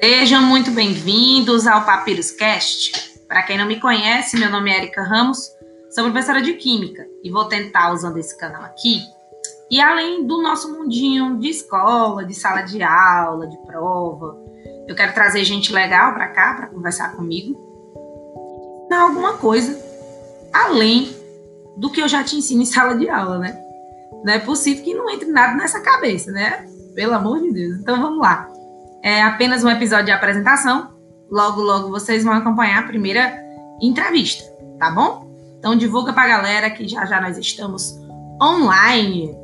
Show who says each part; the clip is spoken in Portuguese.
Speaker 1: Sejam muito bem-vindos ao Papyrus Cast. Para quem não me conhece, meu nome é Erika Ramos, sou professora de Química e vou tentar, usando esse canal aqui, e além do nosso mundinho de escola, de sala de aula, de prova, eu quero trazer gente legal para cá para conversar comigo, ensinar alguma coisa além do que eu já te ensino em sala de aula, né? Não é possível que não entre nada nessa cabeça, né? Pelo amor de Deus. Então vamos lá. É apenas um episódio de apresentação. Logo, logo vocês vão acompanhar a primeira entrevista, tá bom? Então divulga pra galera que já já nós estamos online.